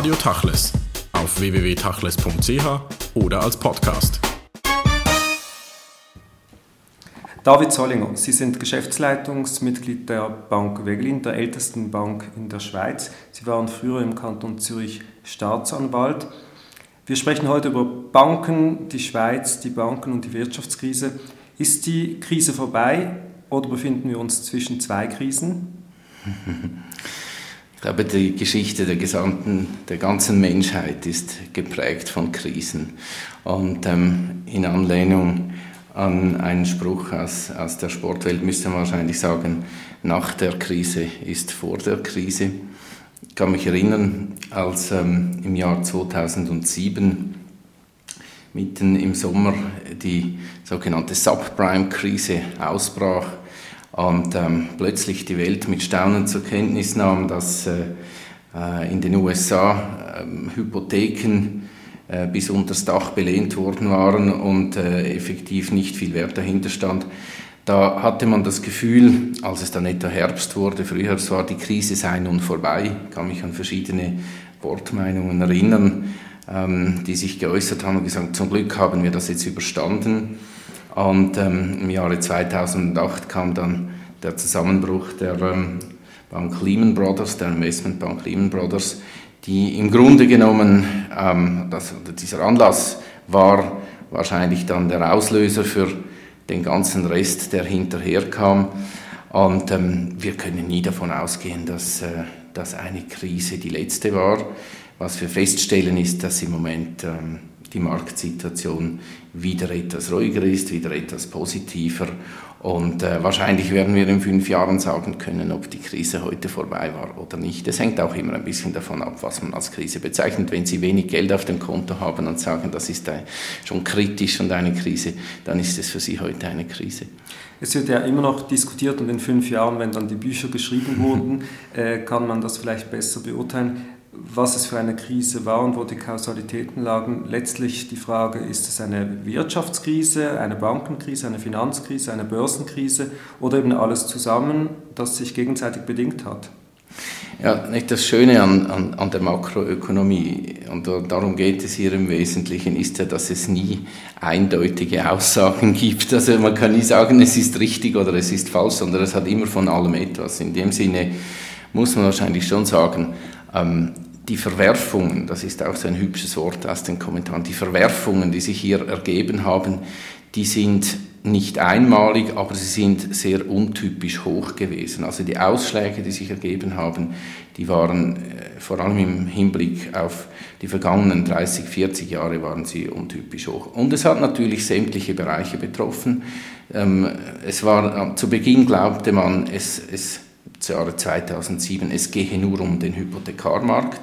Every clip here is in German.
Radio Tachles auf www.tachles.ch oder als Podcast. David Zollinger, Sie sind Geschäftsleitungsmitglied der Bank Wegelin, der ältesten Bank in der Schweiz. Sie waren früher im Kanton Zürich Staatsanwalt. Wir sprechen heute über Banken, die Schweiz, die Banken und die Wirtschaftskrise. Ist die Krise vorbei oder befinden wir uns zwischen zwei Krisen? Ich glaube, die Geschichte der gesamten, der ganzen Menschheit ist geprägt von Krisen. Und ähm, in Anlehnung an einen Spruch aus, aus der Sportwelt müsste man wahrscheinlich sagen, nach der Krise ist vor der Krise. Ich kann mich erinnern, als ähm, im Jahr 2007 mitten im Sommer die sogenannte Subprime-Krise ausbrach und ähm, plötzlich die Welt mit Staunen zur Kenntnis nahm, dass äh, äh in den USA äh, Hypotheken äh, bis unters Dach belehnt worden waren und äh, effektiv nicht viel Wert dahinter stand. Da hatte man das Gefühl, als es dann etwa Herbst wurde, früher war die Krise sei nun vorbei. Ich kann mich an verschiedene Wortmeinungen erinnern, ähm, die sich geäußert haben und gesagt, zum Glück haben wir das jetzt überstanden. Und ähm, im Jahre 2008 kam dann der Zusammenbruch der ähm, Bank Lehman Brothers, der Investmentbank Lehman Brothers, die im Grunde genommen, ähm, das, dieser Anlass war wahrscheinlich dann der Auslöser für den ganzen Rest, der hinterherkam. Und ähm, wir können nie davon ausgehen, dass, äh, dass eine Krise die letzte war. Was wir feststellen ist, dass im Moment ähm, die Marktsituation wieder etwas ruhiger ist, wieder etwas positiver und äh, wahrscheinlich werden wir in fünf Jahren sagen können, ob die Krise heute vorbei war oder nicht. Es hängt auch immer ein bisschen davon ab, was man als Krise bezeichnet. Wenn Sie wenig Geld auf dem Konto haben und sagen, das ist schon kritisch und eine Krise, dann ist es für Sie heute eine Krise. Es wird ja immer noch diskutiert und in fünf Jahren, wenn dann die Bücher geschrieben wurden, äh, kann man das vielleicht besser beurteilen was es für eine Krise war und wo die Kausalitäten lagen. Letztlich die Frage, ist es eine Wirtschaftskrise, eine Bankenkrise, eine Finanzkrise, eine Börsenkrise oder eben alles zusammen, das sich gegenseitig bedingt hat? Ja, nicht das Schöne an, an, an der Makroökonomie, und darum geht es hier im Wesentlichen, ist ja, dass es nie eindeutige Aussagen gibt. Also man kann nie sagen, es ist richtig oder es ist falsch, sondern es hat immer von allem etwas. In dem Sinne muss man wahrscheinlich schon sagen, ähm, die Verwerfungen, das ist auch so ein hübsches Wort aus den Kommentaren, die Verwerfungen, die sich hier ergeben haben, die sind nicht einmalig, aber sie sind sehr untypisch hoch gewesen. Also die Ausschläge, die sich ergeben haben, die waren äh, vor allem im Hinblick auf die vergangenen 30, 40 Jahre waren sie untypisch hoch. Und es hat natürlich sämtliche Bereiche betroffen. Ähm, es war, zu Beginn glaubte man, es, es Jahre 2007, es gehe nur um den Hypothekarmarkt.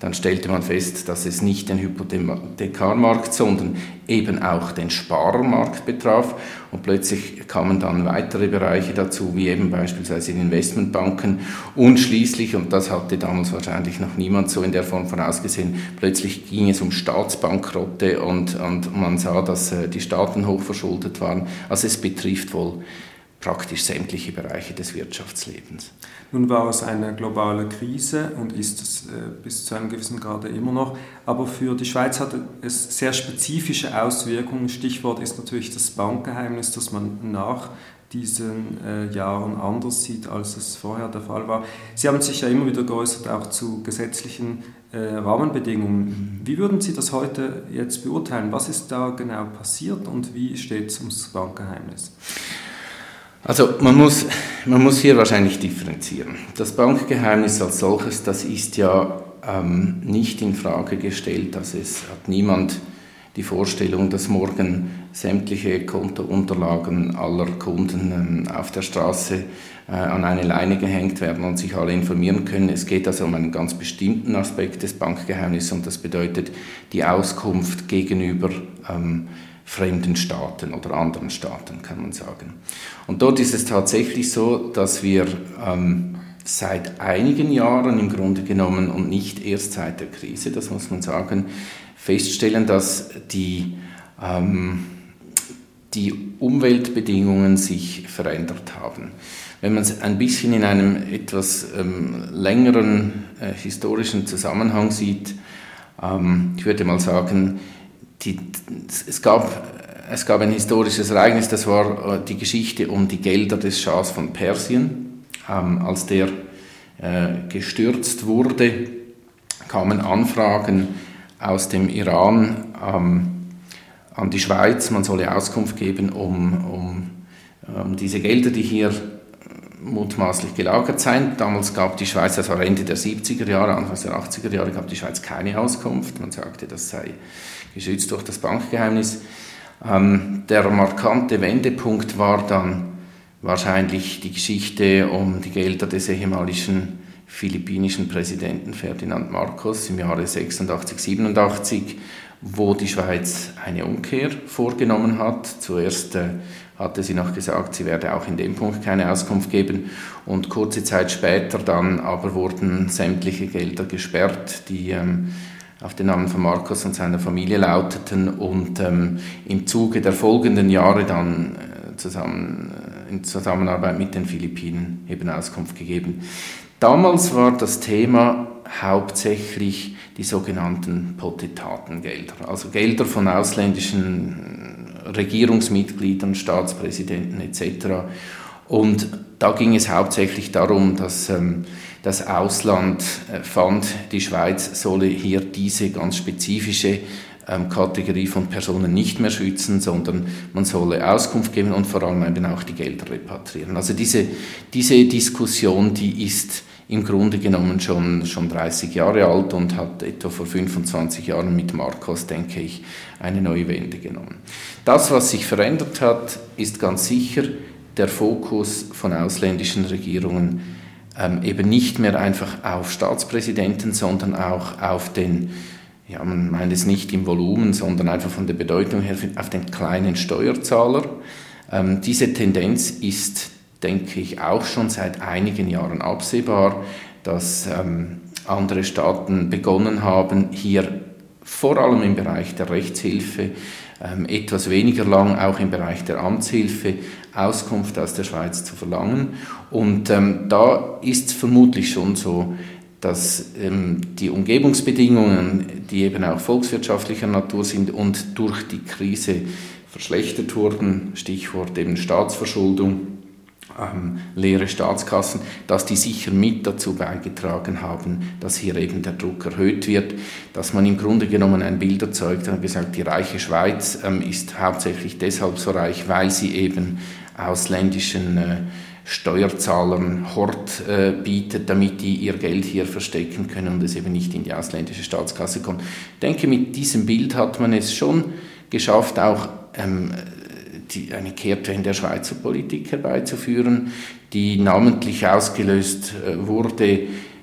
Dann stellte man fest, dass es nicht den Hypothekarmarkt, sondern eben auch den Sparermarkt betraf. Und plötzlich kamen dann weitere Bereiche dazu, wie eben beispielsweise die Investmentbanken. Und schließlich, und das hatte damals wahrscheinlich noch niemand so in der Form vorausgesehen, plötzlich ging es um Staatsbankrotte und, und man sah, dass äh, die Staaten hochverschuldet waren. Also es betrifft wohl praktisch sämtliche Bereiche des Wirtschaftslebens. Nun war es eine globale Krise und ist es äh, bis zu einem gewissen Grade immer noch, aber für die Schweiz hatte es sehr spezifische Auswirkungen. Stichwort ist natürlich das Bankgeheimnis, das man nach diesen äh, Jahren anders sieht, als es vorher der Fall war. Sie haben sich ja immer wieder geäußert, auch zu gesetzlichen äh, Rahmenbedingungen. Wie würden Sie das heute jetzt beurteilen? Was ist da genau passiert und wie steht es ums Bankgeheimnis? Also man muss, man muss hier wahrscheinlich differenzieren. Das Bankgeheimnis als solches, das ist ja ähm, nicht in Frage gestellt. Also es hat niemand die Vorstellung, dass morgen sämtliche Kontounterlagen aller Kunden ähm, auf der Straße äh, an eine Leine gehängt werden und sich alle informieren können. Es geht also um einen ganz bestimmten Aspekt des Bankgeheimnisses und das bedeutet die Auskunft gegenüber ähm, fremden Staaten oder anderen Staaten, kann man sagen. Und dort ist es tatsächlich so, dass wir ähm, seit einigen Jahren im Grunde genommen und nicht erst seit der Krise, das muss man sagen, feststellen, dass die, ähm, die Umweltbedingungen sich verändert haben. wenn man es ein bisschen in einem etwas ähm, längeren äh, historischen Zusammenhang sieht, ähm, ich würde mal sagen, die, es, gab, es gab ein historisches Ereignis, das war äh, die Geschichte um die Gelder des Schahs von Persien. Ähm, als der äh, gestürzt wurde, kamen Anfragen aus dem Iran ähm, an die Schweiz, man solle Auskunft geben, um, um, um diese Gelder, die hier mutmaßlich gelagert seien. Damals gab die Schweiz, das war Ende der 70er Jahre, Anfang der 80er Jahre, gab die Schweiz keine Auskunft. Man sagte, das sei geschützt durch das Bankgeheimnis. Ähm, der markante Wendepunkt war dann wahrscheinlich die Geschichte um die Gelder des ehemaligen philippinischen Präsidenten Ferdinand Marcos im Jahre 86, 87, wo die Schweiz eine Umkehr vorgenommen hat. Zuerst äh, hatte sie noch gesagt, sie werde auch in dem Punkt keine Auskunft geben. Und kurze Zeit später dann aber wurden sämtliche Gelder gesperrt, die ähm, auf den Namen von Marcos und seiner Familie lauteten und ähm, im Zuge der folgenden Jahre dann äh, zusammen, äh, in Zusammenarbeit mit den Philippinen eben Auskunft gegeben. Damals war das Thema hauptsächlich die sogenannten Potentatengelder, also Gelder von ausländischen Regierungsmitgliedern, Staatspräsidenten etc. Und da ging es hauptsächlich darum, dass ähm, das Ausland äh, fand, die Schweiz solle hier diese ganz spezifische ähm, Kategorie von Personen nicht mehr schützen, sondern man solle Auskunft geben und vor allem eben auch die Gelder repatriieren. Also diese, diese Diskussion, die ist im Grunde genommen schon, schon 30 Jahre alt und hat etwa vor 25 Jahren mit Marcos, denke ich, eine neue Wende genommen. Das, was sich verändert hat, ist ganz sicher der Fokus von ausländischen Regierungen ähm, eben nicht mehr einfach auf Staatspräsidenten, sondern auch auf den, ja, man meint es nicht im Volumen, sondern einfach von der Bedeutung her auf den kleinen Steuerzahler. Ähm, diese Tendenz ist, denke ich, auch schon seit einigen Jahren absehbar, dass ähm, andere Staaten begonnen haben, hier vor allem im Bereich der Rechtshilfe ähm, etwas weniger lang auch im Bereich der Amtshilfe Auskunft aus der Schweiz zu verlangen. Und ähm, da ist es vermutlich schon so, dass ähm, die Umgebungsbedingungen, die eben auch volkswirtschaftlicher Natur sind und durch die Krise verschlechtert wurden, Stichwort eben Staatsverschuldung, ähm, leere Staatskassen, dass die sicher mit dazu beigetragen haben, dass hier eben der Druck erhöht wird, dass man im Grunde genommen ein Bild erzeugt und gesagt, die reiche Schweiz ähm, ist hauptsächlich deshalb so reich, weil sie eben ausländischen äh, Steuerzahlern Hort äh, bietet, damit die ihr Geld hier verstecken können und es eben nicht in die ausländische Staatskasse kommt. Ich denke, mit diesem Bild hat man es schon geschafft, auch ähm, die, eine Kehrtwende der Schweizer Politik herbeizuführen, die namentlich ausgelöst äh, wurde,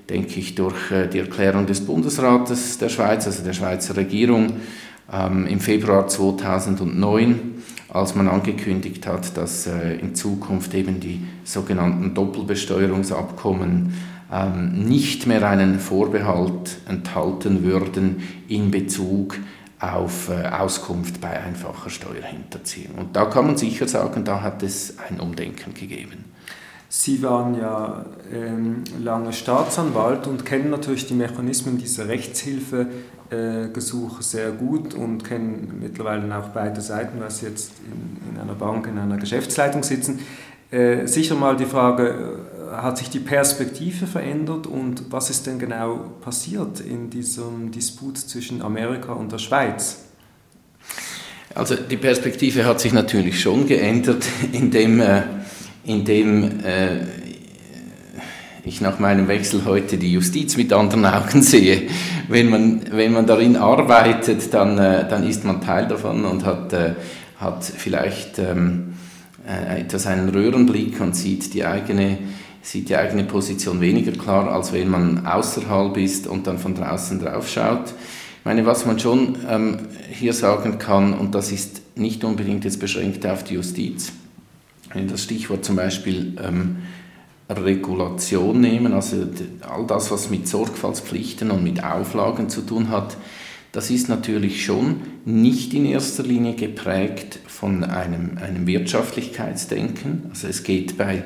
denke ich, durch äh, die Erklärung des Bundesrates der Schweiz, also der Schweizer Regierung, ähm, im Februar 2009, als man angekündigt hat, dass äh, in Zukunft eben die sogenannten Doppelbesteuerungsabkommen ähm, nicht mehr einen Vorbehalt enthalten würden in Bezug auf äh, Auskunft bei einfacher Steuerhinterziehung. Und da kann man sicher sagen, da hat es ein Umdenken gegeben. Sie waren ja ähm, lange Staatsanwalt und kennen natürlich die Mechanismen dieser Rechtshilfegesuche äh, sehr gut und kennen mittlerweile auch beide Seiten, Sie jetzt in, in einer Bank, in einer Geschäftsleitung sitzen. Äh, sicher mal die Frage, hat sich die Perspektive verändert und was ist denn genau passiert in diesem Disput zwischen Amerika und der Schweiz? Also die Perspektive hat sich natürlich schon geändert, indem, äh, indem äh, ich nach meinem Wechsel heute die Justiz mit anderen Augen sehe. Wenn man, wenn man darin arbeitet, dann, äh, dann ist man Teil davon und hat, hat vielleicht ähm, äh, etwas einen Röhrenblick und sieht die eigene sieht die eigene Position weniger klar, als wenn man außerhalb ist und dann von draußen drauf schaut. Ich meine, was man schon ähm, hier sagen kann, und das ist nicht unbedingt jetzt beschränkt auf die Justiz, wenn das Stichwort zum Beispiel ähm, Regulation nehmen, also all das, was mit Sorgfaltspflichten und mit Auflagen zu tun hat, das ist natürlich schon nicht in erster Linie geprägt von einem, einem Wirtschaftlichkeitsdenken. Also es geht bei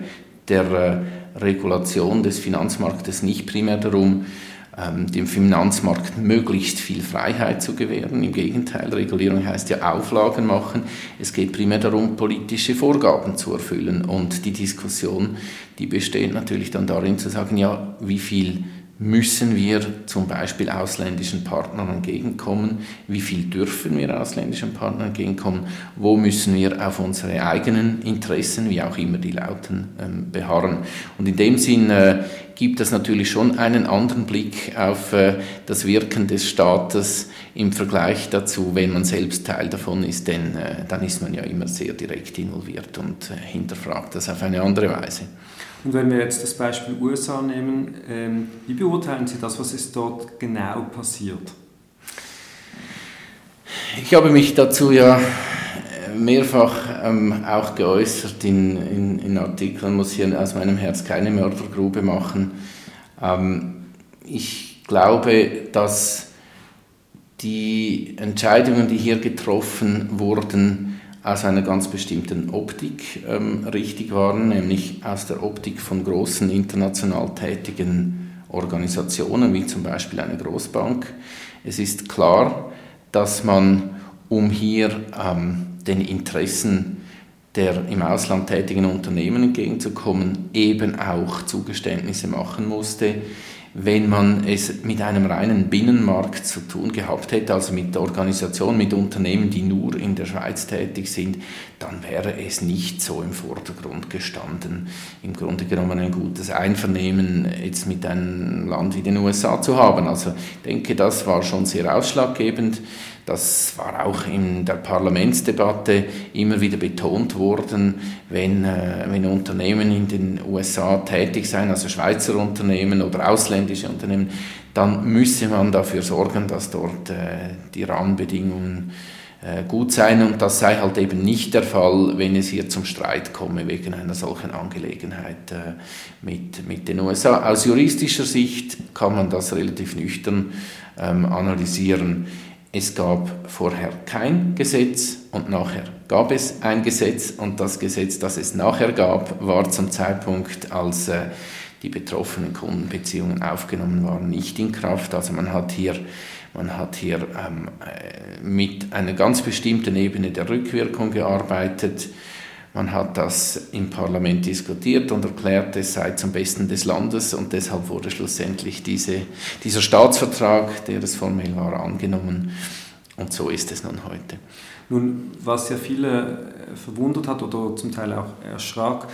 der äh, Regulation des Finanzmarktes nicht primär darum, ähm, dem Finanzmarkt möglichst viel Freiheit zu gewähren. Im Gegenteil, Regulierung heißt ja Auflagen machen. Es geht primär darum, politische Vorgaben zu erfüllen. Und die Diskussion, die besteht natürlich dann darin zu sagen, ja, wie viel müssen wir zum Beispiel ausländischen Partnern entgegenkommen? Wie viel dürfen wir ausländischen Partnern entgegenkommen? Wo müssen wir auf unsere eigenen Interessen, wie auch immer die lauten, ähm, beharren? Und in dem Sinn äh, gibt es natürlich schon einen anderen Blick auf äh, das Wirken des Staates im Vergleich dazu, wenn man selbst Teil davon ist, denn äh, dann ist man ja immer sehr direkt involviert und hinterfragt das auf eine andere Weise. Und wenn wir jetzt das Beispiel USA nehmen, ähm, wie beurteilen Sie das, was ist dort genau passiert? Ich habe mich dazu ja mehrfach ähm, auch geäußert in, in, in, Artikeln, muss hier aus meinem Herz keine Mördergrube machen. Ähm, ich glaube, dass die Entscheidungen, die hier getroffen wurden, aus einer ganz bestimmten Optik ähm, richtig waren, nämlich aus der Optik von großen international tätigen Organisationen, wie zum Beispiel eine Großbank. Es ist klar, dass man, um hier ähm, den Interessen der im Ausland tätigen Unternehmen entgegenzukommen, eben auch Zugeständnisse machen musste, wenn man es mit einem reinen Binnenmarkt zu tun gehabt hätte, also mit Organisationen, mit Unternehmen, die nur in der Schweiz tätig sind, dann wäre es nicht so im Vordergrund gestanden. Im Grunde genommen ein gutes Einvernehmen jetzt mit einem Land wie den USA zu haben. Also ich denke, das war schon sehr ausschlaggebend. Das war auch in der Parlamentsdebatte immer wieder betont worden, wenn, äh, wenn Unternehmen in den USA tätig sein, also Schweizer Unternehmen oder ausländische Unternehmen, dann müsse man dafür sorgen, dass dort äh, die Rahmenbedingungen äh, gut seien und das sei halt eben nicht der Fall, wenn es hier zum Streit komme wegen einer solchen Angelegenheit äh, mit, mit den USA. Aus juristischer Sicht kann man das relativ nüchtern ähm, analysieren. Es gab vorher kein Gesetz und nachher gab es ein Gesetz und das Gesetz, das es nachher gab, war zum Zeitpunkt, als äh, die betroffenen Kundenbeziehungen aufgenommen waren, nicht in Kraft. Also man hat hier, man hat hier ähm, äh, mit einer ganz bestimmten Ebene der Rückwirkung gearbeitet man hat das im Parlament diskutiert und erklärt, es sei zum Besten des Landes und deshalb wurde schlussendlich diese, dieser Staatsvertrag, der es formell war, angenommen. Und so ist es nun heute. Nun, was ja viele äh, verwundert hat oder zum Teil auch erschrak,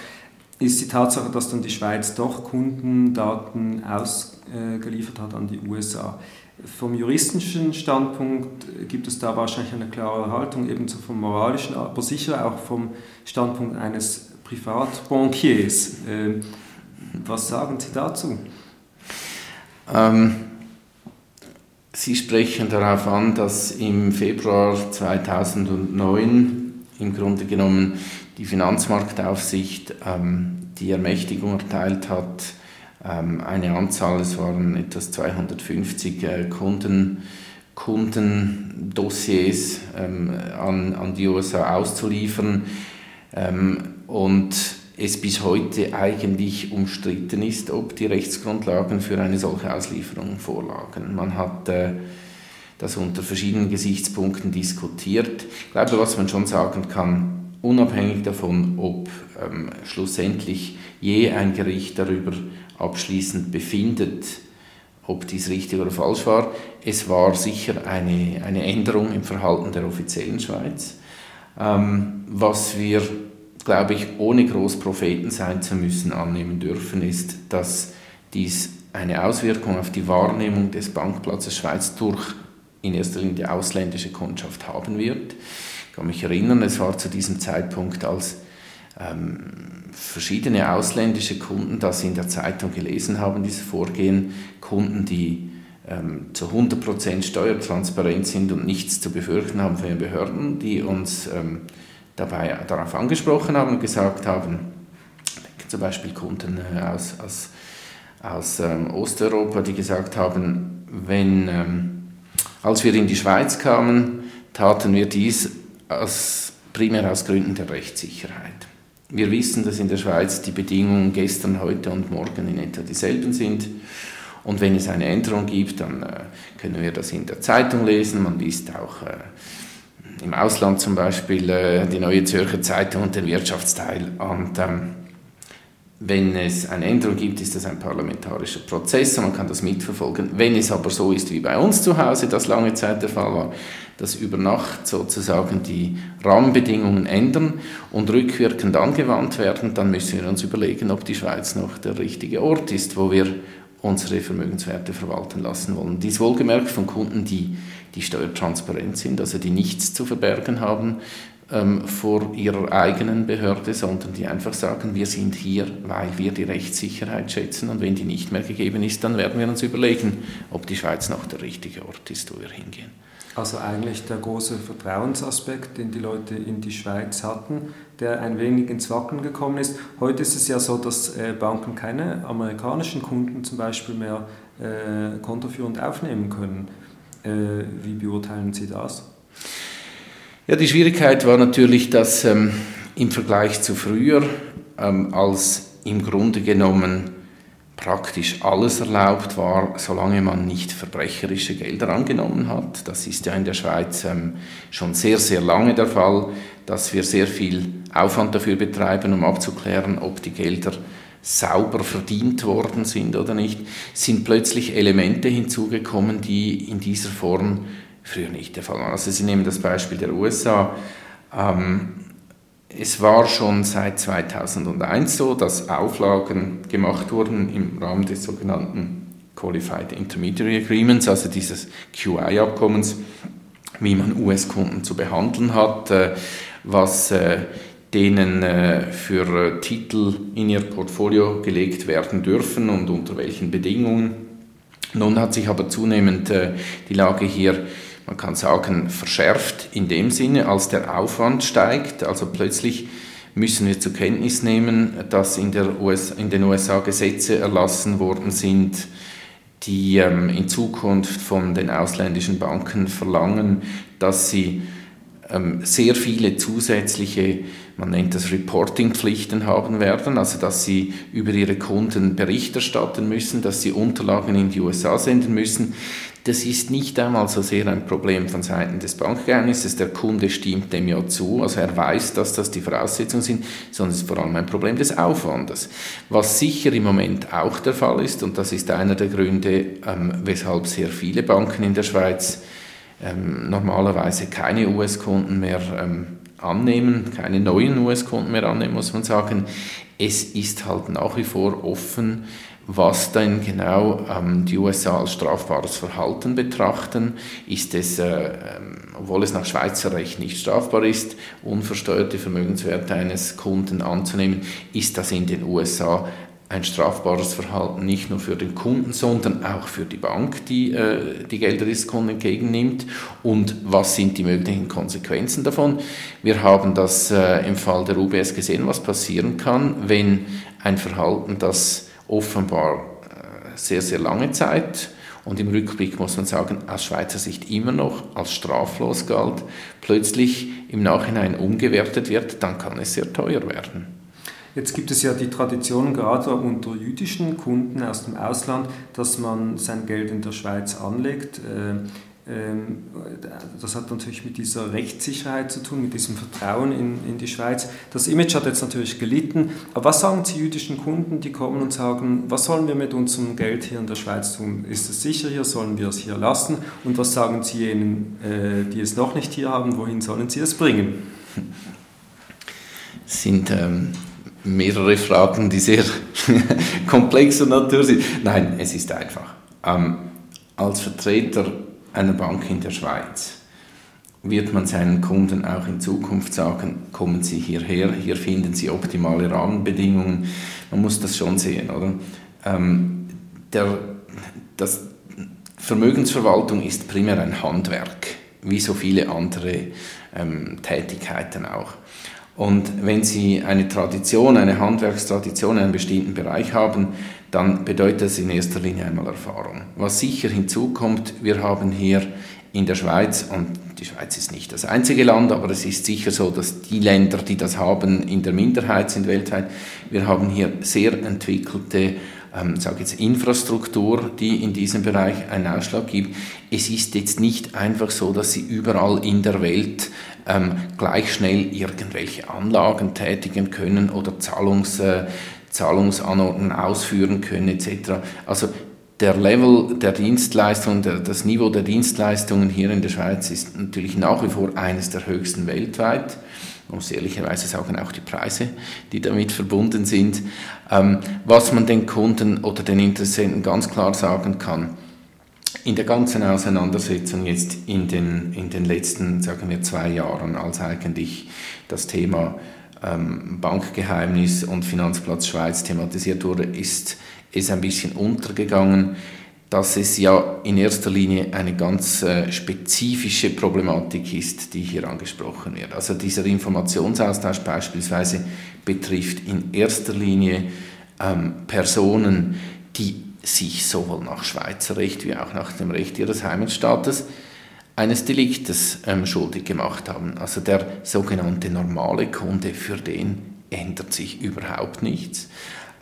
ist die Tatsache, dass dann die Schweiz doch Kundendaten ausgeliefert hat an die USA. Vom juristischen Standpunkt gibt es da wahrscheinlich eine klare Haltung, ebenso vom moralischen, aber sicher auch vom Standpunkt eines Privatbankiers. Ähm, was sagen Sie dazu? Ähm, Sie sprechen darauf an, dass im Februar 2009 im Grunde genommen die Finanzmarktaufsicht ähm, die Ermächtigung erteilt hat, eine Anzahl, es waren etwas 250 äh, Kunden, Kundendossiers ähm, an, an die USA auszuliefern ähm, und es bis heute eigentlich umstritten ist, ob die Rechtsgrundlagen für eine solche Auslieferung vorlagen. Man hat äh, das unter verschiedenen Gesichtspunkten diskutiert. Ich glaube, was man schon sagen kann, unabhängig davon, ob ähm, schlussendlich je ein Gericht darüber abschließend befindet, ob dies richtig oder falsch war. Es war sicher eine, eine Änderung im Verhalten der offiziellen Schweiz, ähm, was wir, glaube ich, ohne Großpropheten sein zu müssen, annehmen dürfen, ist, dass dies eine Auswirkung auf die Wahrnehmung des Bankplatzes Schweiz durch in erster Linie ausländische Kundschaft haben wird. Ich kann mich erinnern, es war zu diesem Zeitpunkt, als ähm, verschiedene ausländische Kunden das in der Zeitung gelesen haben, dieses Vorgehen, Kunden, die ähm, zu 100% steuertransparent sind und nichts zu befürchten haben von den Behörden, die uns ähm, dabei darauf angesprochen haben und gesagt haben, zum Beispiel Kunden äh, aus, aus, aus ähm, Osteuropa, die gesagt haben, wenn, ähm, als wir in die Schweiz kamen, taten wir dies aus, primär aus Gründen der Rechtssicherheit. Wir wissen, dass in der Schweiz die Bedingungen gestern, heute und morgen in etwa dieselben sind. Und wenn es eine Änderung gibt, dann äh, können wir das in der Zeitung lesen. Man liest auch äh, im Ausland zum Beispiel äh, die Neue Zürcher Zeitung und den Wirtschaftsteil. Und ähm, wenn es eine Änderung gibt, ist das ein parlamentarischer Prozess und man kann das mitverfolgen. Wenn es aber so ist wie bei uns zu Hause, das lange Zeit der Fall war, dass über Nacht sozusagen die Rahmenbedingungen ändern und rückwirkend angewandt werden, dann müssen wir uns überlegen, ob die Schweiz noch der richtige Ort ist, wo wir unsere Vermögenswerte verwalten lassen wollen. Dies wohlgemerkt von Kunden, die, die steuertransparent sind, also die nichts zu verbergen haben, ähm, vor ihrer eigenen Behörde, sondern die einfach sagen, wir sind hier, weil wir die Rechtssicherheit schätzen und wenn die nicht mehr gegeben ist, dann werden wir uns überlegen, ob die Schweiz noch der richtige Ort ist, wo wir hingehen. Also eigentlich der große Vertrauensaspekt, den die Leute in die Schweiz hatten, der ein wenig ins Wackeln gekommen ist. Heute ist es ja so, dass äh, Banken keine amerikanischen Kunden zum Beispiel mehr äh, kontoführend aufnehmen können. Äh, wie beurteilen Sie das? Ja, die Schwierigkeit war natürlich, dass ähm, im Vergleich zu früher, ähm, als im Grunde genommen praktisch alles erlaubt war, solange man nicht verbrecherische Gelder angenommen hat. Das ist ja in der Schweiz ähm, schon sehr, sehr lange der Fall, dass wir sehr viel Aufwand dafür betreiben, um abzuklären, ob die Gelder sauber verdient worden sind oder nicht, sind plötzlich Elemente hinzugekommen, die in dieser Form früher nicht der Fall war. Also Sie nehmen das Beispiel der USA. Ähm, es war schon seit 2001 so, dass Auflagen gemacht wurden im Rahmen des sogenannten Qualified Intermediary Agreements, also dieses QI-Abkommens, wie man US-Kunden zu behandeln hat, äh, was äh, denen äh, für Titel in ihr Portfolio gelegt werden dürfen und unter welchen Bedingungen. Nun hat sich aber zunehmend die Lage hier man kann sagen, verschärft in dem Sinne, als der Aufwand steigt. Also plötzlich müssen wir zur Kenntnis nehmen, dass in, US, in den USA Gesetze erlassen worden sind, die ähm, in Zukunft von den ausländischen Banken verlangen, dass sie ähm, sehr viele zusätzliche, man nennt das Reporting-Pflichten haben werden, also dass sie über ihre Kunden Bericht erstatten müssen, dass sie Unterlagen in die USA senden müssen. Das ist nicht einmal so sehr ein Problem von Seiten des Bankgeheimnisses. Der Kunde stimmt dem ja zu, also er weiß, dass das die Voraussetzungen sind, sondern es ist vor allem ein Problem des Aufwandes. Was sicher im Moment auch der Fall ist, und das ist einer der Gründe, ähm, weshalb sehr viele Banken in der Schweiz ähm, normalerweise keine US-Kunden mehr ähm, annehmen, keine neuen US-Kunden mehr annehmen, muss man sagen. Es ist halt nach wie vor offen, was denn genau ähm, die USA als strafbares Verhalten betrachten. Ist es, äh, ähm, obwohl es nach Schweizer Recht nicht strafbar ist, unversteuerte Vermögenswerte eines Kunden anzunehmen, ist das in den USA ein strafbares Verhalten nicht nur für den Kunden, sondern auch für die Bank, die äh, die Gelder des Kunden entgegennimmt. Und was sind die möglichen Konsequenzen davon? Wir haben das äh, im Fall der UBS gesehen, was passieren kann, wenn ein Verhalten, das offenbar äh, sehr, sehr lange Zeit und im Rückblick muss man sagen, aus Schweizer Sicht immer noch als straflos galt, plötzlich im Nachhinein umgewertet wird, dann kann es sehr teuer werden. Jetzt gibt es ja die Tradition gerade unter jüdischen Kunden aus dem Ausland, dass man sein Geld in der Schweiz anlegt. Äh, ähm, das hat natürlich mit dieser Rechtssicherheit zu tun, mit diesem Vertrauen in, in die Schweiz. Das Image hat jetzt natürlich gelitten. Aber was sagen Sie jüdischen Kunden, die kommen und sagen, was sollen wir mit unserem Geld hier in der Schweiz tun? Ist es sicher hier? Sollen wir es hier lassen? Und was sagen Sie jenen, äh, die es noch nicht hier haben? Wohin sollen sie es bringen? Es sind ähm, mehrere Fragen, die sehr komplexer Natur sind. Nein, es ist einfach. Ähm, als Vertreter einer Bank in der Schweiz wird man seinen Kunden auch in Zukunft sagen, kommen Sie hierher, hier finden Sie optimale Rahmenbedingungen. Man muss das schon sehen, oder? Ähm, der, das, Vermögensverwaltung ist primär ein Handwerk, wie so viele andere ähm, Tätigkeiten auch. Und wenn Sie eine Tradition, eine Handwerkstradition in einem bestimmten Bereich haben, dann bedeutet das in erster Linie einmal Erfahrung. Was sicher hinzukommt, wir haben hier in der Schweiz, und die Schweiz ist nicht das einzige Land, aber es ist sicher so, dass die Länder, die das haben, in der Minderheit sind weltweit. Wir haben hier sehr entwickelte ähm, sage jetzt Infrastruktur, die in diesem Bereich einen Ausschlag gibt. Es ist jetzt nicht einfach so, dass sie überall in der Welt ähm, gleich schnell irgendwelche Anlagen tätigen können oder Zahlungs, äh, Zahlungsanordnungen ausführen können etc. Also der Level der Dienstleistungen, das Niveau der Dienstleistungen hier in der Schweiz ist natürlich nach wie vor eines der höchsten weltweit. Man muss ehrlicherweise sagen, auch die Preise, die damit verbunden sind. Ähm, was man den Kunden oder den Interessenten ganz klar sagen kann, in der ganzen Auseinandersetzung jetzt in den, in den letzten, sagen wir, zwei Jahren, als eigentlich das Thema ähm, Bankgeheimnis und Finanzplatz Schweiz thematisiert wurde, ist es ein bisschen untergegangen, dass es ja in erster Linie eine ganz äh, spezifische Problematik ist, die hier angesprochen wird. Also dieser Informationsaustausch beispielsweise betrifft in erster Linie ähm, Personen, die sich sowohl nach Schweizer Recht wie auch nach dem Recht ihres Heimatstaates eines Deliktes ähm, schuldig gemacht haben. Also der sogenannte normale Kunde, für den ändert sich überhaupt nichts.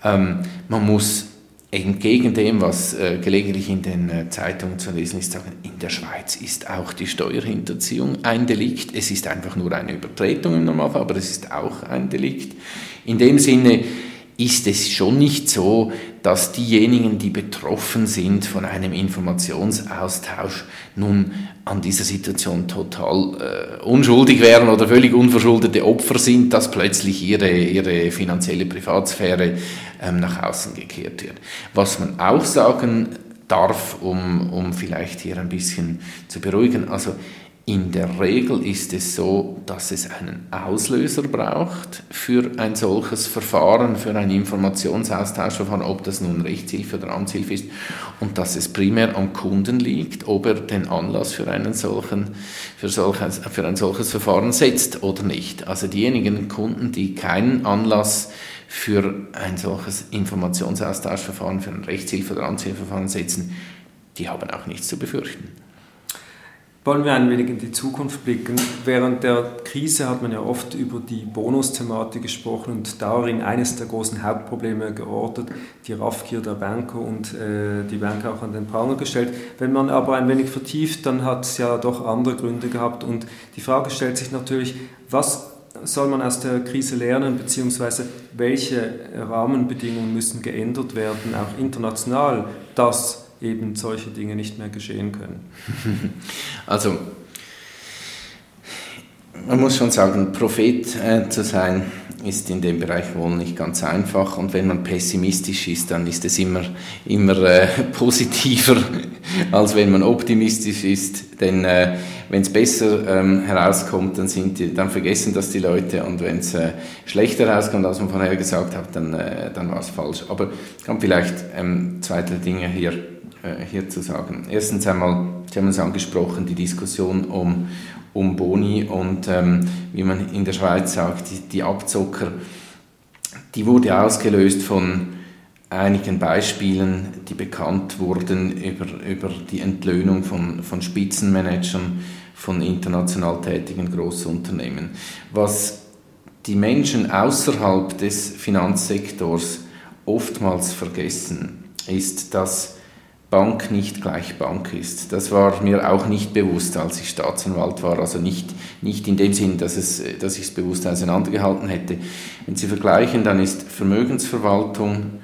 Ähm, man muss entgegen dem, was äh, gelegentlich in den äh, Zeitungen zu lesen ist, sagen, in der Schweiz ist auch die Steuerhinterziehung ein Delikt. Es ist einfach nur eine Übertretung im Normalfall, aber es ist auch ein Delikt. In dem Sinne ist es schon nicht so, dass diejenigen, die betroffen sind von einem Informationsaustausch, nun an dieser Situation total äh, unschuldig wären oder völlig unverschuldete Opfer sind, dass plötzlich ihre, ihre finanzielle Privatsphäre ähm, nach außen gekehrt wird. Was man auch sagen darf, um, um vielleicht hier ein bisschen zu beruhigen, also in der Regel ist es so, dass es einen Auslöser braucht für ein solches Verfahren, für ein Informationsaustauschverfahren, ob das nun Rechtshilfe oder Amtshilfe ist, und dass es primär am Kunden liegt, ob er den Anlass für, einen solchen, für, solches, für ein solches Verfahren setzt oder nicht. Also diejenigen Kunden, die keinen Anlass für ein solches Informationsaustauschverfahren, für ein Rechtshilfe- oder Amtshilfeverfahren setzen, die haben auch nichts zu befürchten. Wollen wir ein wenig in die Zukunft blicken? Während der Krise hat man ja oft über die Bonusthematik gesprochen und darin eines der großen Hauptprobleme geortet, die Raffgier der Banker und äh, die Banker auch an den Pranger gestellt. Wenn man aber ein wenig vertieft, dann hat es ja doch andere Gründe gehabt und die Frage stellt sich natürlich, was soll man aus der Krise lernen, beziehungsweise welche Rahmenbedingungen müssen geändert werden, auch international, dass eben solche Dinge nicht mehr geschehen können. Also, man muss schon sagen, Prophet äh, zu sein ist in dem Bereich wohl nicht ganz einfach und wenn man pessimistisch ist, dann ist es immer, immer äh, positiver, als wenn man optimistisch ist, denn äh, wenn es besser ähm, herauskommt, dann, sind die, dann vergessen das die Leute und wenn es äh, schlechter herauskommt, als man vorher gesagt hat, dann, äh, dann war es falsch. Aber ich kann vielleicht ähm, zwei, drei Dinge hier hier zu sagen. Erstens einmal, Sie haben es angesprochen, die Diskussion um, um Boni und ähm, wie man in der Schweiz sagt, die, die Abzocker, die wurde ausgelöst von einigen Beispielen, die bekannt wurden über, über die Entlöhnung von, von Spitzenmanagern von international tätigen Großunternehmen. Was die Menschen außerhalb des Finanzsektors oftmals vergessen, ist, dass Bank nicht gleich Bank ist. Das war mir auch nicht bewusst, als ich Staatsanwalt war. Also nicht, nicht in dem Sinn, dass, es, dass ich es bewusst auseinandergehalten hätte. Wenn Sie vergleichen, dann ist Vermögensverwaltung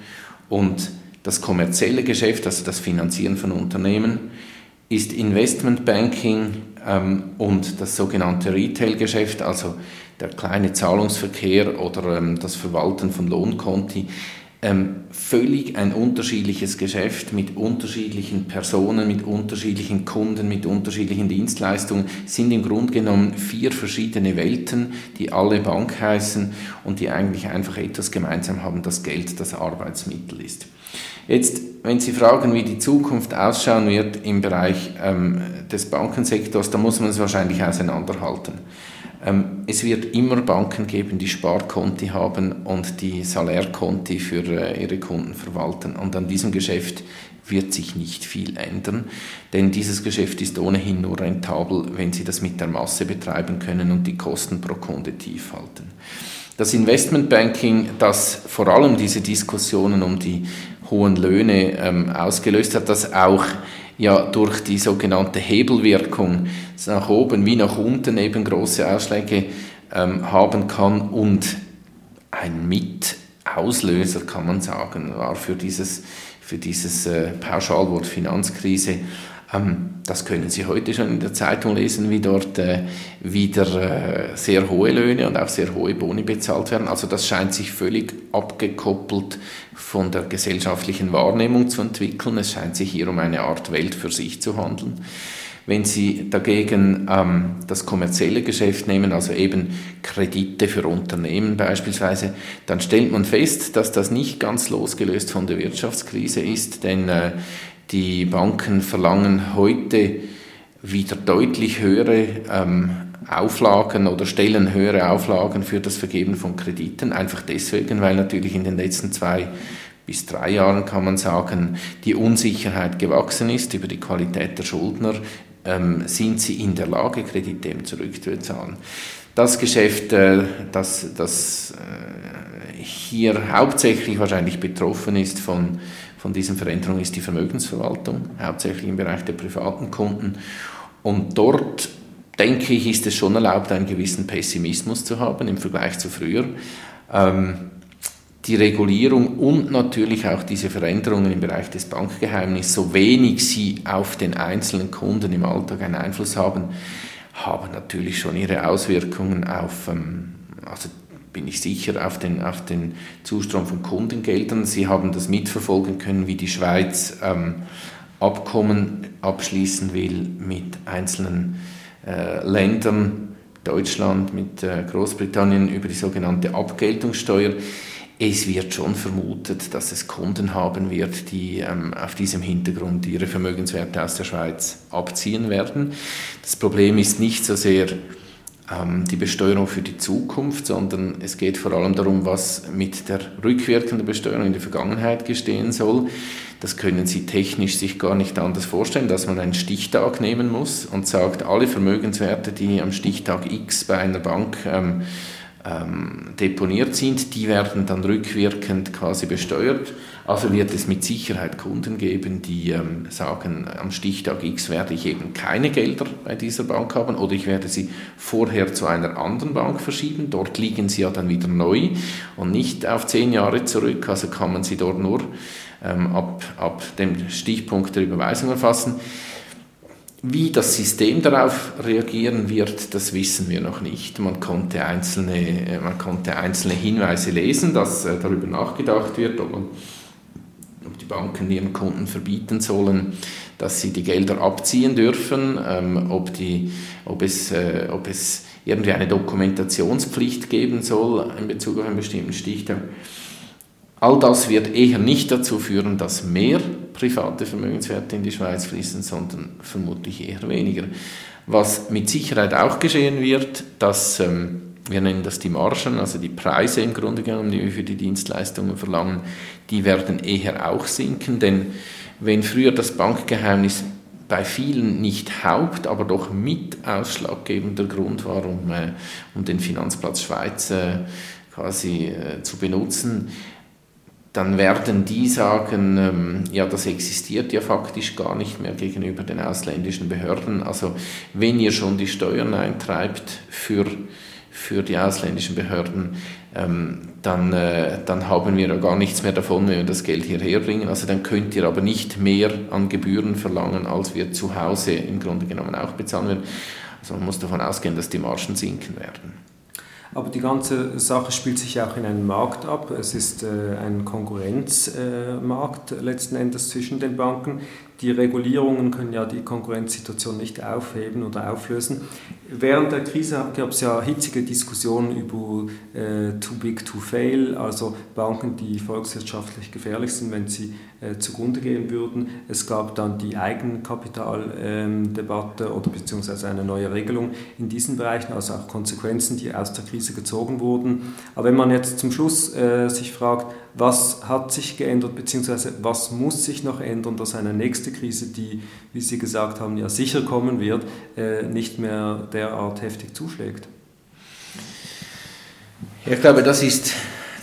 und das kommerzielle Geschäft, also das Finanzieren von Unternehmen, ist Investmentbanking ähm, und das sogenannte Retail-Geschäft, also der kleine Zahlungsverkehr oder ähm, das Verwalten von Lohnkonti, ähm, völlig ein unterschiedliches Geschäft mit unterschiedlichen Personen, mit unterschiedlichen Kunden, mit unterschiedlichen Dienstleistungen, sind im Grunde genommen vier verschiedene Welten, die alle Bank heißen und die eigentlich einfach etwas gemeinsam haben, das Geld das Arbeitsmittel ist. Jetzt, wenn Sie fragen, wie die Zukunft ausschauen wird im Bereich ähm, des Bankensektors, dann muss man es wahrscheinlich auseinanderhalten. Ähm, es wird immer Banken geben, die Sparkonti haben und die Salärkonti für äh, ihre Kunden verwalten. Und an diesem Geschäft wird sich nicht viel ändern, denn dieses Geschäft ist ohnehin nur rentabel, wenn Sie das mit der Masse betreiben können und die Kosten pro Kunde tief halten. Das Investmentbanking, das vor allem diese Diskussionen um die hohen Löhne ähm, ausgelöst hat, das auch ja durch die sogenannte Hebelwirkung nach oben wie nach unten eben große Ausschläge ähm, haben kann und ein Mitauslöser, kann man sagen, war für dieses, für dieses äh, Pauschalwort Finanzkrise. Ähm, das können Sie heute schon in der Zeitung lesen, wie dort äh, wieder äh, sehr hohe Löhne und auch sehr hohe Boni bezahlt werden. Also das scheint sich völlig abgekoppelt von der gesellschaftlichen Wahrnehmung zu entwickeln. Es scheint sich hier um eine Art Welt für sich zu handeln. Wenn Sie dagegen ähm, das kommerzielle Geschäft nehmen, also eben Kredite für Unternehmen beispielsweise, dann stellt man fest, dass das nicht ganz losgelöst von der Wirtschaftskrise ist, denn äh, die Banken verlangen heute wieder deutlich höhere ähm, Auflagen oder stellen höhere Auflagen für das Vergeben von Krediten, einfach deswegen, weil natürlich in den letzten zwei bis drei Jahren kann man sagen, die Unsicherheit gewachsen ist über die Qualität der Schuldner, ähm, sind sie in der Lage, Kredite zurückzuzahlen. Das Geschäft, äh, das, das äh, hier hauptsächlich wahrscheinlich betroffen ist von, von diesen Veränderungen, ist die Vermögensverwaltung, hauptsächlich im Bereich der privaten Kunden. Und dort denke ich, ist es schon erlaubt, einen gewissen Pessimismus zu haben im Vergleich zu früher. Ähm, die Regulierung und natürlich auch diese Veränderungen im Bereich des Bankgeheimnisses, so wenig sie auf den einzelnen Kunden im Alltag einen Einfluss haben, haben natürlich schon ihre Auswirkungen auf, ähm, also bin ich sicher, auf den, auf den Zustrom von Kundengeldern. Sie haben das mitverfolgen können, wie die Schweiz ähm, Abkommen abschließen will mit einzelnen äh, Ländern, Deutschland, mit äh, Großbritannien über die sogenannte Abgeltungssteuer es wird schon vermutet, dass es Kunden haben wird, die ähm, auf diesem Hintergrund ihre Vermögenswerte aus der Schweiz abziehen werden. Das Problem ist nicht so sehr die Besteuerung für die Zukunft, sondern es geht vor allem darum, was mit der rückwirkenden Besteuerung in der Vergangenheit gestehen soll. Das können Sie technisch sich gar nicht anders vorstellen, dass man einen Stichtag nehmen muss und sagt, alle Vermögenswerte, die am Stichtag X bei einer Bank ähm, ähm, deponiert sind, die werden dann rückwirkend quasi besteuert. Also wird es mit Sicherheit Kunden geben, die ähm, sagen, am Stichtag X werde ich eben keine Gelder bei dieser Bank haben oder ich werde sie vorher zu einer anderen Bank verschieben. Dort liegen sie ja dann wieder neu und nicht auf zehn Jahre zurück. Also kann man sie dort nur ähm, ab, ab dem Stichpunkt der Überweisung erfassen. Wie das System darauf reagieren wird, das wissen wir noch nicht. Man konnte einzelne, äh, man konnte einzelne Hinweise lesen, dass äh, darüber nachgedacht wird, ob, man, die Banken ihren Kunden verbieten sollen, dass sie die Gelder abziehen dürfen, ähm, ob, die, ob, es, äh, ob es irgendwie eine Dokumentationspflicht geben soll in Bezug auf einen bestimmten Stichtag. All das wird eher nicht dazu führen, dass mehr private Vermögenswerte in die Schweiz fließen, sondern vermutlich eher weniger. Was mit Sicherheit auch geschehen wird, dass ähm, wir nennen das die Margen, also die Preise im Grunde genommen, die wir für die Dienstleistungen verlangen, die werden eher auch sinken, denn wenn früher das Bankgeheimnis bei vielen nicht Haupt, aber doch mit ausschlaggebender Grund war, um, äh, um den Finanzplatz Schweiz äh, quasi äh, zu benutzen, dann werden die sagen, ähm, ja, das existiert ja faktisch gar nicht mehr gegenüber den ausländischen Behörden. Also wenn ihr schon die Steuern eintreibt für, für die ausländischen Behörden, ähm, dann, äh, dann haben wir ja gar nichts mehr davon, wenn wir das Geld hierher bringen. Also dann könnt ihr aber nicht mehr an Gebühren verlangen, als wir zu Hause im Grunde genommen auch bezahlen werden. Also man muss davon ausgehen, dass die Margen sinken werden. Aber die ganze Sache spielt sich auch in einem Markt ab. Es ist äh, ein Konkurrenzmarkt äh, letzten Endes zwischen den Banken. Die Regulierungen können ja die Konkurrenzsituation nicht aufheben oder auflösen. Während der Krise gab es ja hitzige Diskussionen über äh, too big to fail, also Banken, die volkswirtschaftlich gefährlich sind, wenn sie äh, zugrunde gehen würden. Es gab dann die Eigenkapitaldebatte ähm, oder beziehungsweise eine neue Regelung in diesen Bereichen, also auch Konsequenzen, die aus der Krise gezogen wurden. Aber wenn man jetzt zum Schluss äh, sich fragt, was hat sich geändert, beziehungsweise was muss sich noch ändern, dass eine nächste Krise, die, wie Sie gesagt haben, ja sicher kommen wird, äh, nicht mehr derart heftig zuschlägt? Ich glaube, das ist,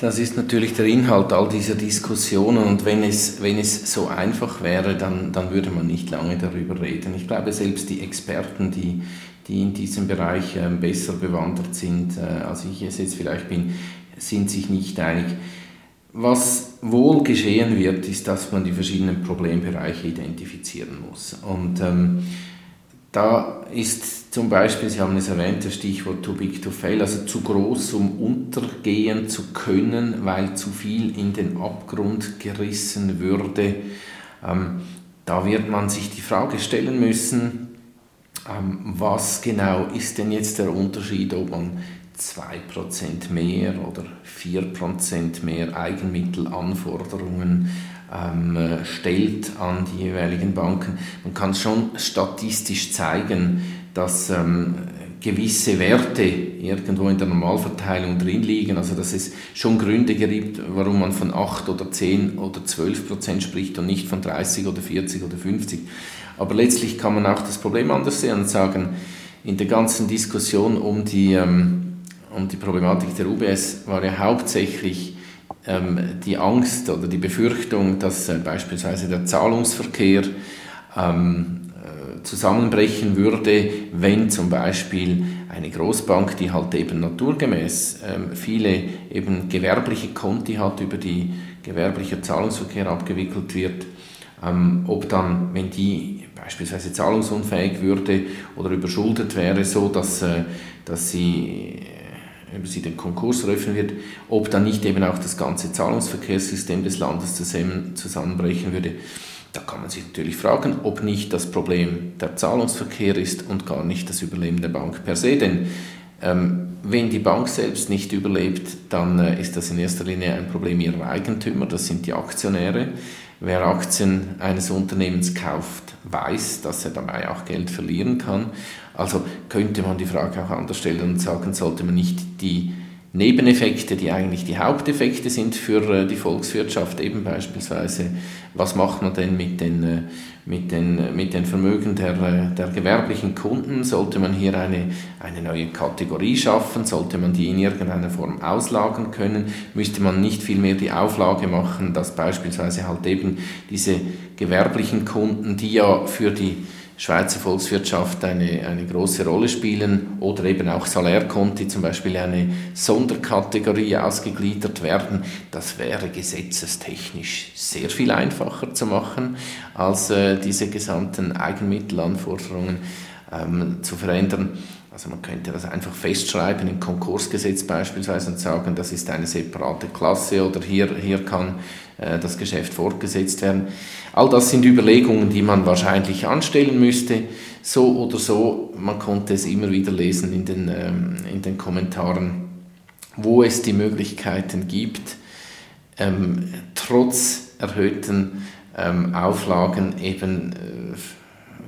das ist natürlich der Inhalt all dieser Diskussionen und wenn es, wenn es so einfach wäre, dann, dann würde man nicht lange darüber reden. Ich glaube, selbst die Experten, die, die in diesem Bereich äh, besser bewandert sind, äh, als ich es jetzt vielleicht bin, sind sich nicht einig. Was wohl geschehen wird, ist, dass man die verschiedenen Problembereiche identifizieren muss. Und ähm, da ist zum Beispiel, Sie haben es erwähnt, das Stichwort too big to fail, also zu groß, um untergehen zu können, weil zu viel in den Abgrund gerissen würde. Ähm, da wird man sich die Frage stellen müssen, ähm, was genau ist denn jetzt der Unterschied, ob man 2% mehr oder 4% mehr Eigenmittelanforderungen ähm, stellt an die jeweiligen Banken. Man kann schon statistisch zeigen, dass ähm, gewisse Werte irgendwo in der Normalverteilung drin liegen, also dass es schon Gründe gibt, warum man von 8 oder 10 oder 12 Prozent spricht und nicht von 30 oder 40 oder 50. Aber letztlich kann man auch das Problem anders sehen und sagen, in der ganzen Diskussion um die, ähm, um die Problematik der UBS war ja hauptsächlich ähm, die Angst oder die Befürchtung, dass äh, beispielsweise der Zahlungsverkehr ähm, äh, zusammenbrechen würde, wenn zum Beispiel eine Großbank, die halt eben naturgemäß ähm, viele eben gewerbliche Konti hat, über die gewerblicher Zahlungsverkehr abgewickelt wird, ähm, ob dann, wenn die beispielsweise zahlungsunfähig würde oder überschuldet wäre, so dass, äh, dass sie über sie den Konkurs eröffnen wird, ob dann nicht eben auch das ganze Zahlungsverkehrssystem des Landes zusammenbrechen würde. Da kann man sich natürlich fragen, ob nicht das Problem der Zahlungsverkehr ist und gar nicht das Überleben der Bank per se. Denn ähm, wenn die Bank selbst nicht überlebt, dann äh, ist das in erster Linie ein Problem ihrer Eigentümer, das sind die Aktionäre. Wer Aktien eines Unternehmens kauft, weiß, dass er dabei auch Geld verlieren kann. Also könnte man die Frage auch anders stellen und sagen, sollte man nicht die Nebeneffekte, die eigentlich die Haupteffekte sind für äh, die Volkswirtschaft, eben beispielsweise, was macht man denn mit den, äh, mit den, mit den Vermögen der, äh, der gewerblichen Kunden? Sollte man hier eine, eine neue Kategorie schaffen? Sollte man die in irgendeiner Form auslagern können? Müsste man nicht vielmehr die Auflage machen, dass beispielsweise halt eben diese gewerblichen Kunden, die ja für die Schweizer Volkswirtschaft eine, eine große Rolle spielen oder eben auch Salärkonti zum Beispiel eine Sonderkategorie ausgegliedert werden. Das wäre gesetzestechnisch sehr viel einfacher zu machen, als äh, diese gesamten Eigenmittelanforderungen ähm, zu verändern. Also man könnte das einfach festschreiben im Konkursgesetz beispielsweise und sagen, das ist eine separate Klasse oder hier, hier kann äh, das Geschäft fortgesetzt werden. All das sind Überlegungen, die man wahrscheinlich anstellen müsste. So oder so, man konnte es immer wieder lesen in den, ähm, in den Kommentaren, wo es die Möglichkeiten gibt, ähm, trotz erhöhten ähm, Auflagen eben äh,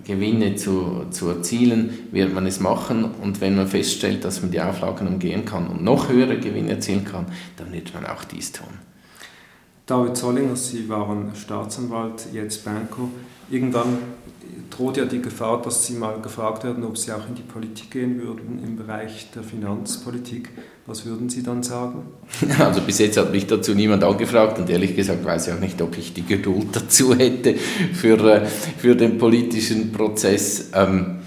Gewinne zu, zu erzielen, wird man es machen. Und wenn man feststellt, dass man die Auflagen umgehen kann und noch höhere Gewinne erzielen kann, dann wird man auch dies tun. David Zollinger, Sie waren Staatsanwalt, jetzt Banker. Irgendwann droht ja die Gefahr, dass Sie mal gefragt werden, ob Sie auch in die Politik gehen würden im Bereich der Finanzpolitik. Was würden Sie dann sagen? Also bis jetzt hat mich dazu niemand angefragt und ehrlich gesagt weiß ich auch nicht, ob ich die Geduld dazu hätte für, äh, für den politischen Prozess. Ähm,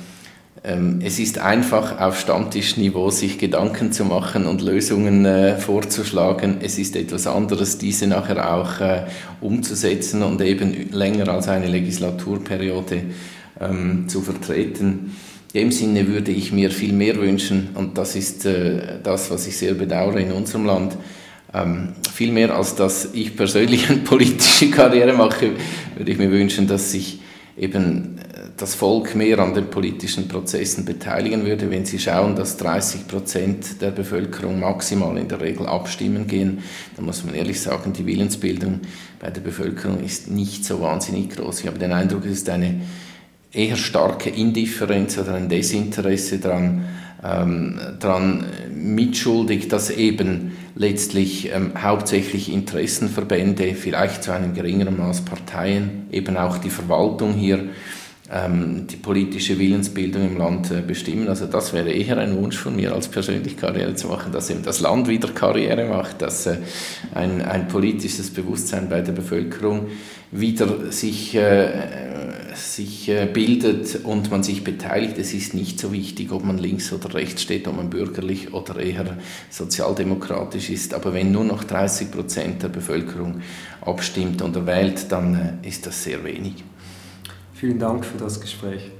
ähm, es ist einfach auf Stammtischniveau sich Gedanken zu machen und Lösungen äh, vorzuschlagen. Es ist etwas anderes, diese nachher auch äh, umzusetzen und eben länger als eine Legislaturperiode ähm, zu vertreten. In dem Sinne würde ich mir viel mehr wünschen und das ist äh, das, was ich sehr bedauere in unserem Land. Ähm, viel mehr als dass ich persönlich eine politische Karriere mache, würde ich mir wünschen, dass sich eben das Volk mehr an den politischen Prozessen beteiligen würde, wenn Sie schauen, dass 30 Prozent der Bevölkerung maximal in der Regel abstimmen gehen, dann muss man ehrlich sagen, die Willensbildung bei der Bevölkerung ist nicht so wahnsinnig groß. Ich habe den Eindruck, es ist eine eher starke Indifferenz oder ein Desinteresse daran, ähm, daran mitschuldig, dass eben letztlich ähm, hauptsächlich Interessenverbände, vielleicht zu einem geringeren Maß Parteien, eben auch die Verwaltung hier ähm, die politische Willensbildung im Land äh, bestimmen. Also das wäre eher ein Wunsch von mir, als persönlich Karriere zu machen, dass eben das Land wieder Karriere macht, dass äh, ein, ein politisches Bewusstsein bei der Bevölkerung wieder sich, äh, sich äh, bildet und man sich beteiligt. Es ist nicht so wichtig, ob man links oder rechts steht, ob man bürgerlich oder eher sozialdemokratisch ist. Aber wenn nur noch 30 Prozent der Bevölkerung abstimmt oder wählt, dann äh, ist das sehr wenig. Vielen Dank für das Gespräch.